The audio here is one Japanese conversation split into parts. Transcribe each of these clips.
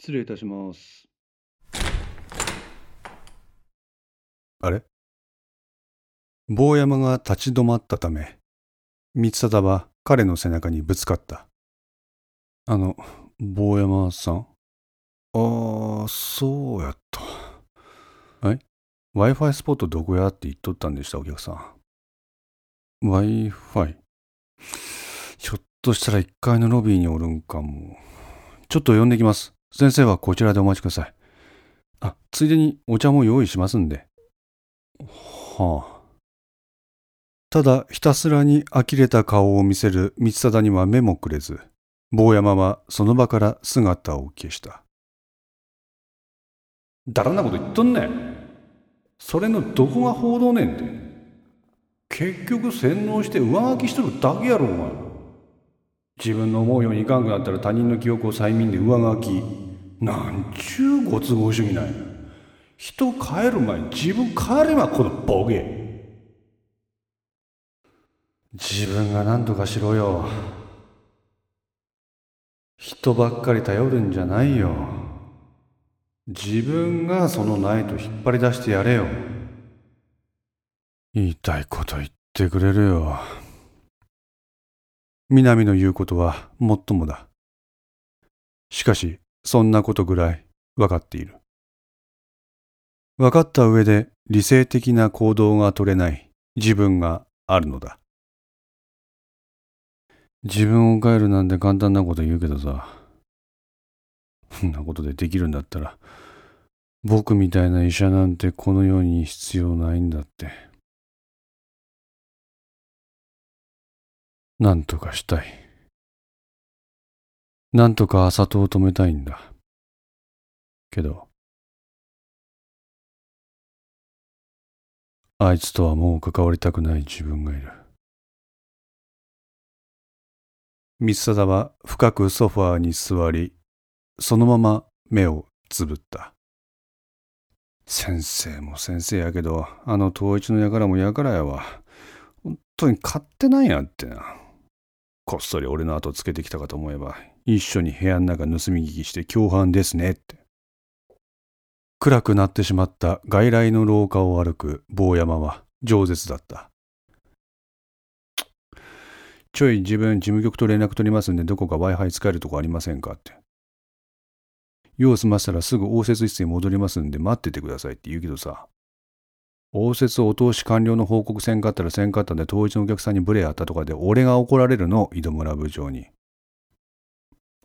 失礼いたします。あれ？坊山が立ち止まったため、光貞は彼の背中にぶつかった。あの、坊山さん？ああ、そうやった。え ?Wi-Fi スポットどこやって言っとったんでした、お客さん。Wi-Fi? ひょっとしたら1階のロビーにおるんかも。ちょっと呼んできます。先生はこちらでお待ちください。あ、ついでにお茶も用意しますんで。はあ。ただひたすらに呆れた顔を見せる光貞には目もくれず、坊山はその場から姿を消した。だらんなこと言っとんねん。それのどこが報道ねんて。結局洗脳して上書きしとるだけやろお前。自分の思うようにいかんくなったら他人の記憶を催眠で上書き。なんちゅうご都合主義なんや。人帰る前に自分帰ればこのボケ。自分が何とかしろよ。人ばっかり頼るんじゃないよ。自分がそのないと引っ張り出してやれよ。言いたいこと言ってくれるよ。南の言うことはもっともだ。しかし、そんなことぐらい分かっている。分かった上で理性的な行動が取れない自分があるのだ。自分を変えるなんて簡単なこと言うけどさ。そんなことでできるんだったら、僕みたいな医者なんてこの世に必要ないんだって。なんとかしたい。なんとか朝戸を止めたいんだ。けど、あいつとはもう関わりたくない自分がいる。三貞は深くソファーに座り、そのまま目をつぶった。先生も先生やけど、あの統一の輩も輩やわ。本当に勝手なんやってな。こっそり俺の後つけてきたかと思えば、一緒に部屋の中盗み聞きして共犯ですねって。暗くなってしまった外来の廊下を歩く坊山は饒舌だった。ちょい自分事務局と連絡取りますんでどこか Wi-Fi 使えるとこありませんかって。用済ましたらすぐ応接室に戻りますんで待っててくださいって言うけどさ。応接お通し完了の報告せんかったらせんかったんで統一のお客さんにブレあったとかで俺が怒られるの、井戸村部長に。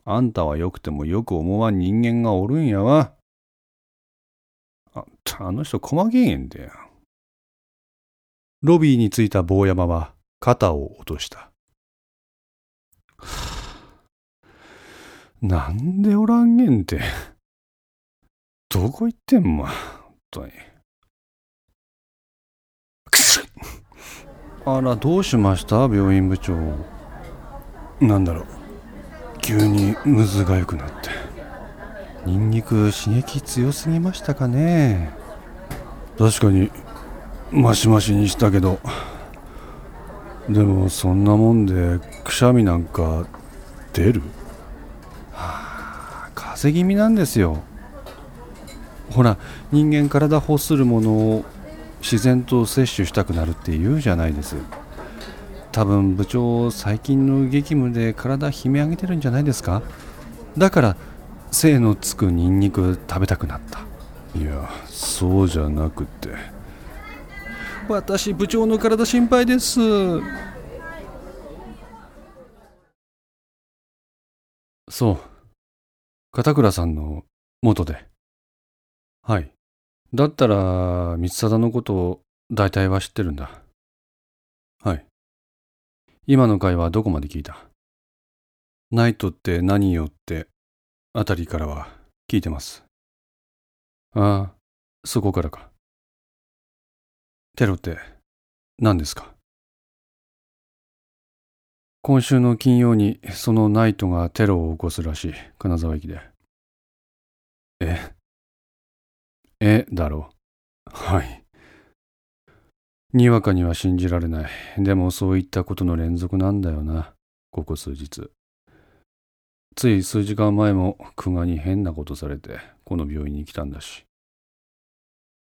あんたは良くてもよく思わん人間がおるんやわ。あ、あの人細けえんだよ。ロビーに着いた坊山は肩を落とした。なんでおらんげんって。どこ行ってんま、本当に。くすあら、どうしました？病院部長。なんだろう。急にむずがゆくなって。ニンニク刺激強すぎましたかね？確かに、マシマシにしたけど。でも、そんなもんで、くしゃみなんか、出る？はあ、風邪気味なんですよ。ほら、人間体欲するものを自然と摂取したくなるって言うじゃないです。多分部長、最近の激務で体悲鳴上げてるんじゃないですかだから、精のつくニンニク食べたくなった。いや、そうじゃなくて。私、部長の体心配です。そう。片倉さんの元で。はい。だったら、三貞のことを大体は知ってるんだ。はい。今の会はどこまで聞いた？ナイトって何よってあたりからは聞いてます。ああ、そこからか。テロって何ですか？今週の金曜にそのナイトがテロを起こすらしい、金沢駅で。え？えだろう。はい。にわかには信じられない。でもそういったことの連続なんだよな、ここ数日。つい数時間前も久我に変なことされてこの病院に来たんだし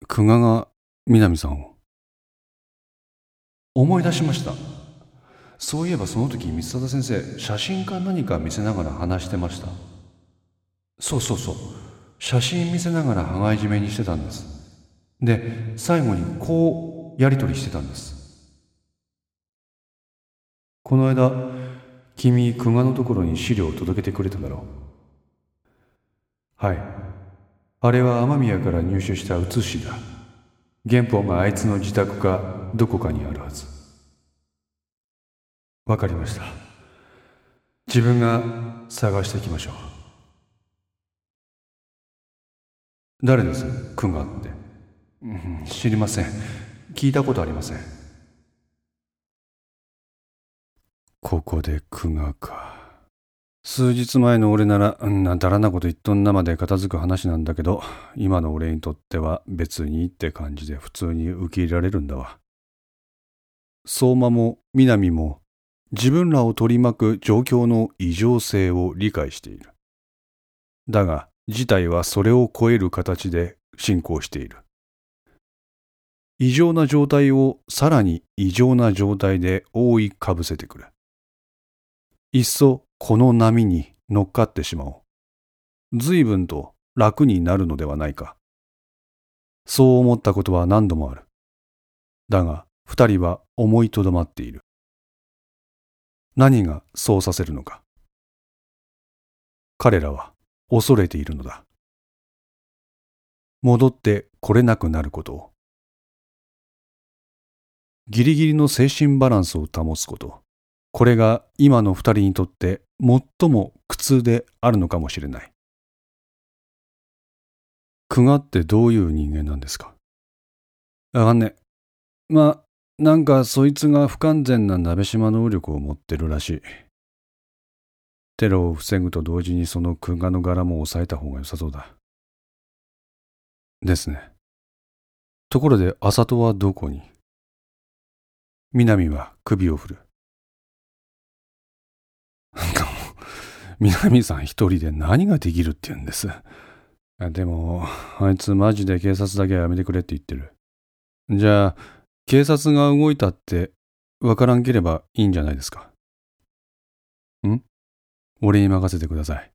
久我が南さんを思い出しましたそういえばその時三貞先生写真か何か見せながら話してましたそうそうそう写真見せながら羽交い締めにしてたんです。で最後にこうやり取りしてたんです。この間君久我のところに資料を届けてくれただろう。はい。あれは雨宮から入手した写しだ。原本があいつの自宅かどこかにあるはず。わかりました。自分が探していきましょう。誰です？久我って、うん、知りません。聞いたことありません。ここで久我か。数日前の俺なら、んなだらなこと言っとんなまで片付く話なんだけど、今の俺にとっては別にって感じで普通に受け入れられるんだわ。相馬も南も自分らを取り巻く状況の異常性を理解している。だが、事態はそれを超える形で進行している。異常な状態をさらに異常な状態で覆いかぶせてくる。いっそこの波に乗っかってしまおう。随分と楽になるのではないか。そう思ったことは何度もある。だが、二人は思いとどまっている。何がそうさせるのか。彼らは恐れているのだ。戻ってこれなくなることを。ギリギリの精神バランスを保つこと。これが今の二人にとって最も苦痛であるのかもしれない。久我ってどういう人間なんですか？わかんね。まあ、なんかそいつが不完全な鍋島能力を持ってるらしい。テロを防ぐと同時にその久我の柄も抑えた方が良さそうだ。ですね。ところで、あさとはどこに？南は首を振る。南さん一人で何ができるって言うんです？でも、あいつマジで警察だけはやめてくれって言ってる。じゃあ、警察が動いたってわからんければいいんじゃないですか。ん？俺に任せてください。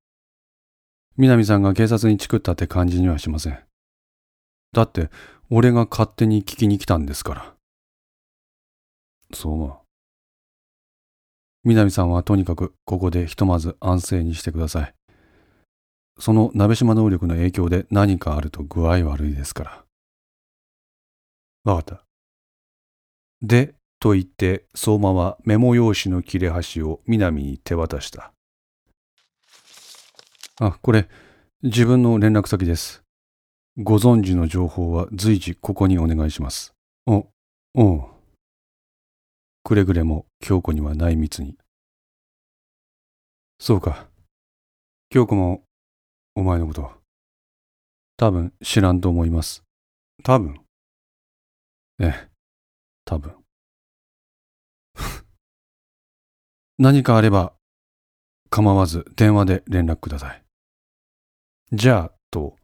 南さんが警察にチクったって感じにはしません。だって、俺が勝手に聞きに来たんですから。そう思う。南さんはとにかくここでひとまず安静にしてください。その鍋島能力の影響で何かあると具合悪いですから。わかった。で、と言って相馬はメモ用紙の切れ端を南に手渡した。あ、これ、自分の連絡先です。ご存知の情報は随時ここにお願いします。お、おう。くれぐれも京子には内密に。そうか。京子もお前のこと、多分知らんと思います。多分ええ、多分。何かあれば構わず電話で連絡ください。じゃあ、と、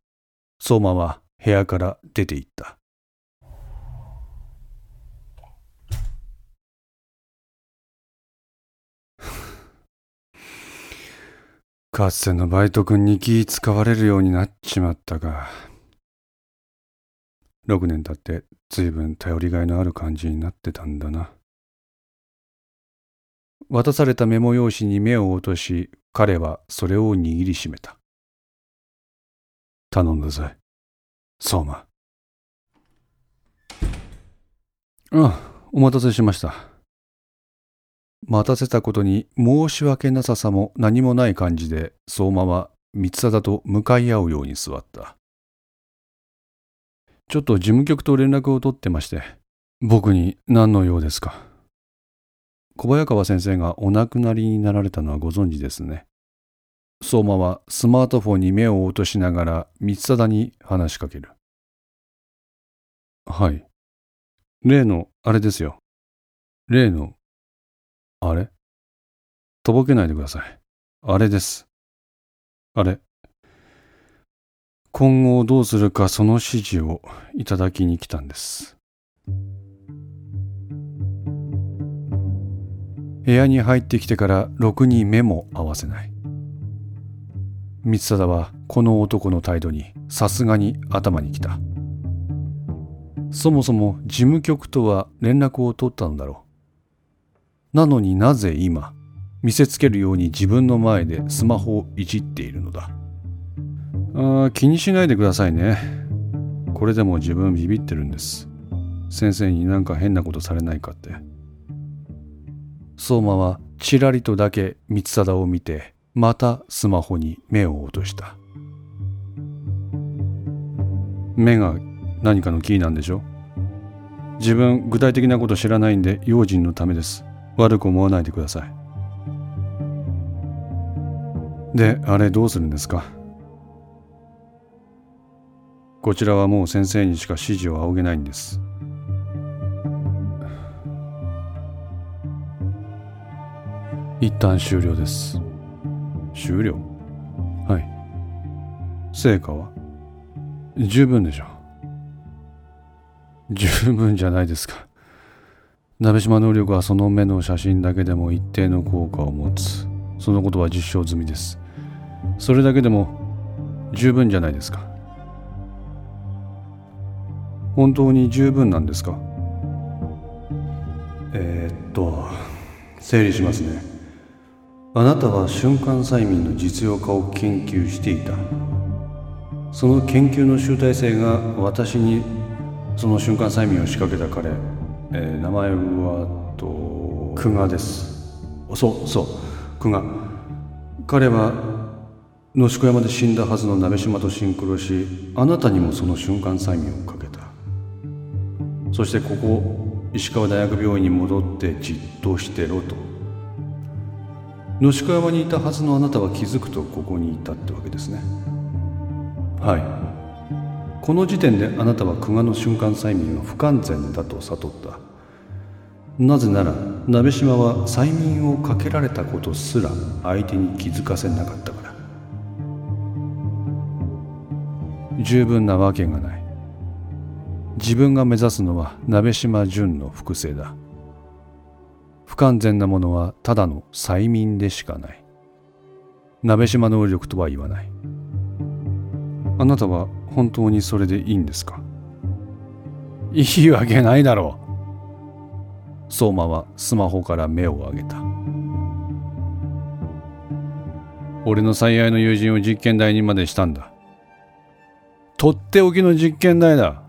相馬は部屋から出て行った。かつてのバイト君に気使われるようになっちまったか。6年経って随分頼りがいのある感じになってたんだな。渡されたメモ用紙に目を落とし、彼はそれを握りしめた。頼んだぜ、相馬。ああ、お待たせしました。待たせたことに申し訳なささも何もない感じで相馬は三貞と向かい合うように座った。ちょっと事務局と連絡を取ってまして、僕に何の用ですか小早川先生がお亡くなりになられたのはご存知ですね。相馬はスマートフォンに目を落としながら三貞に話しかける。はい。例のあれですよ。例のあれ？とぼけないでください。あれです。あれ？今後どうするかその指示をいただきに来たんです部屋に入ってきてからろくに目も合わせない光貞はこの男の態度にさすがに頭にきた。そもそも事務局とは連絡を取ったのだろう。なのになぜ今見せつけるように自分の前でスマホをいじっているのだ。あ気にしないでくださいね。これでも自分ビビってるんです。先生になんか変なことされないかって。相馬はちらりとだけ光貞を見てまたスマホに目を落とした。目が何かのキーなんでしょ自分具体的なこと知らないんで用心のためです。悪く思わないでください。であれどうするんですか？こちらはもう先生にしか指示を仰げないんです。一旦終了です。終了。はい。成果は？十分でしょう。十分じゃないですか。鍋島能力はその目の写真だけでも一定の効果を持つ。そのことは実証済みです。それだけでも十分じゃないですか。本当に十分なんですか？えー、っと整理しますね。あなたは瞬間催眠の実用化を研究していた。その研究の集大成が私にその瞬間催眠を仕掛けた彼、えー、名前はと久我です。そうそう久我。彼は野宿山で死んだはずの鍋島とシンクロしあなたにもその瞬間催眠をかけた。そしてここ石川大学病院に戻ってじっとしてろと。野宿山にいたはずのあなたは気づくとここにいたってわけですね。はい。この時点であなたは久我の瞬間催眠は不完全だと悟った。なぜなら鍋島は催眠をかけられたことすら相手に気づかせなかったから。十分なわけがない。自分が目指すのは鍋島純の複製だ。不完全なものはただの催眠でしかない。鍋島能力とは言わない。あなたは本当にそれでいいんですか？いいわけないだろう。相馬はスマホから目を上げた。俺の最愛の友人を実験台にまでしたんだ。とっておきの実験台だ。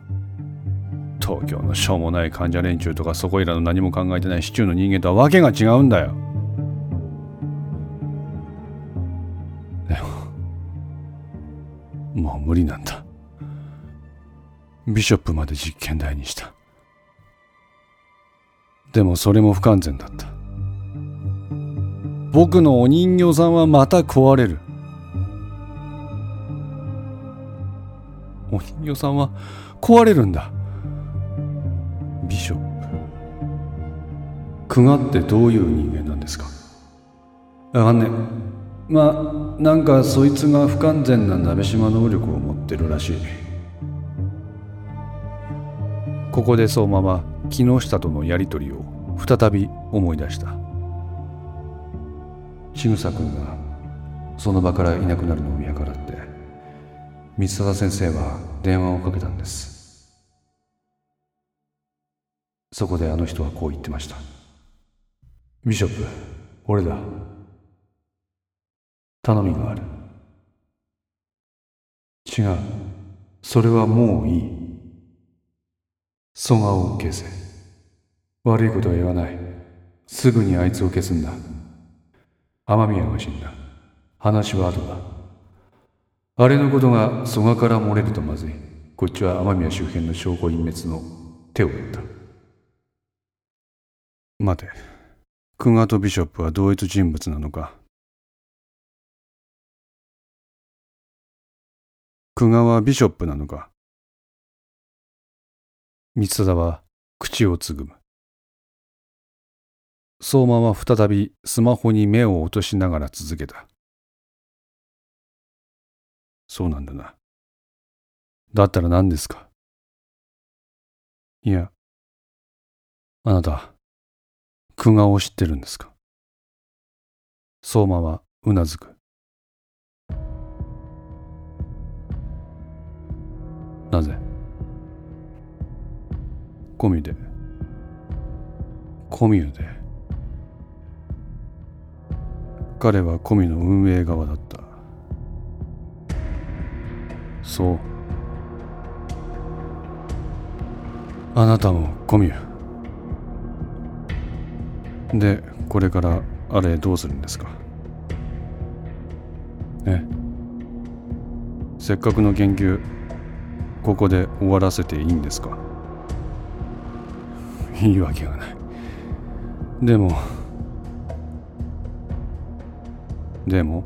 東京のしょうもない患者連中とかそこいらの何も考えてない市中の人間とは訳が違うんだよ。でももう無理なんだ。ビショップまで実験台にした。でもそれも不完全だった。僕のお人形さんはまた壊れる。お人形さんは壊れるんだ。ビショップ久我ってどういう人間なんですか？わかんねまあなんかそいつが不完全な鍋島能力を持ってるらしい。ここで相馬は木下とのやり取りを再び思い出した。千草君がその場からいなくなるのを見計らって三貞先生は電話をかけたんですそこであの人はこう言ってました。ビショップ俺だ。頼みがある。違う。それはもういい。蘇我を消せ。悪いことは言わない。すぐにあいつを消すんだ。雨宮が死んだ。話は後だ。あれのことが蘇我から漏れるとまずい。こっちは雨宮周辺の証拠隠滅の手を打った。待て。クガとビショップは同一人物なのか？久我はビショップなのか？三貞は口をつぐむ。相馬は再びスマホに目を落としながら続けた。そうなんだな。だったら何ですか？いや、あなた、久我を知ってるんですか？相馬はうなずく。なぜ？コミで。コミュで。彼はコミの運営側だった。そう。あなたもコミュ。で、これからあれどうするんですか？ね。せっかくの研究ここで終わらせていいんですか？いいわけがない。でもでも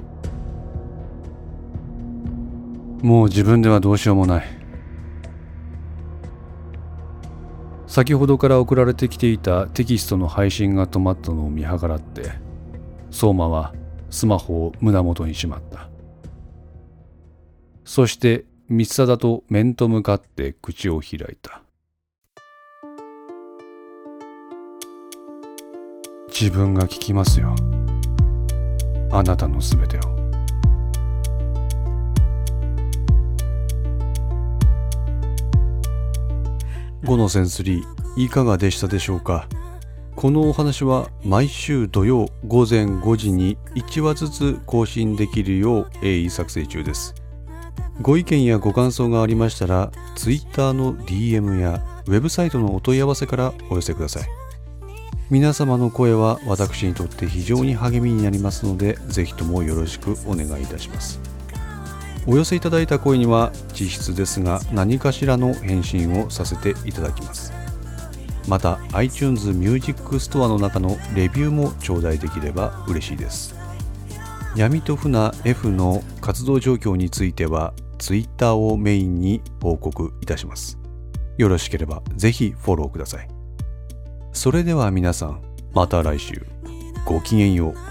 もう自分ではどうしようもない。先ほどから送られてきていたテキストの配信が止まったのを見計らって相馬はスマホを胸元にしまった。そして三貞と面と向かって口を開いた。自分が聞きますよ。あなたのすべてを。5のセンスリーいかがでしたでしょうか？このお話は毎週土曜午前5時に1話ずつ更新できるよう鋭意作成中です。ご意見やご感想がありましたら Twitter の DM やウェブサイトのお問い合わせからお寄せください。皆様の声は私にとって非常に励みになりますのでぜひともよろしくお願いいたします。お寄せいただいた声には実質ですが何かしらの返信をさせていただきます。また iTunes Music Store の中のレビューも頂戴できれば嬉しいです。闇と船 F の活動状況については Twitter をメインに報告いたします。よろしければぜひフォローください。それでは皆さんまた来週。ごきげんよう。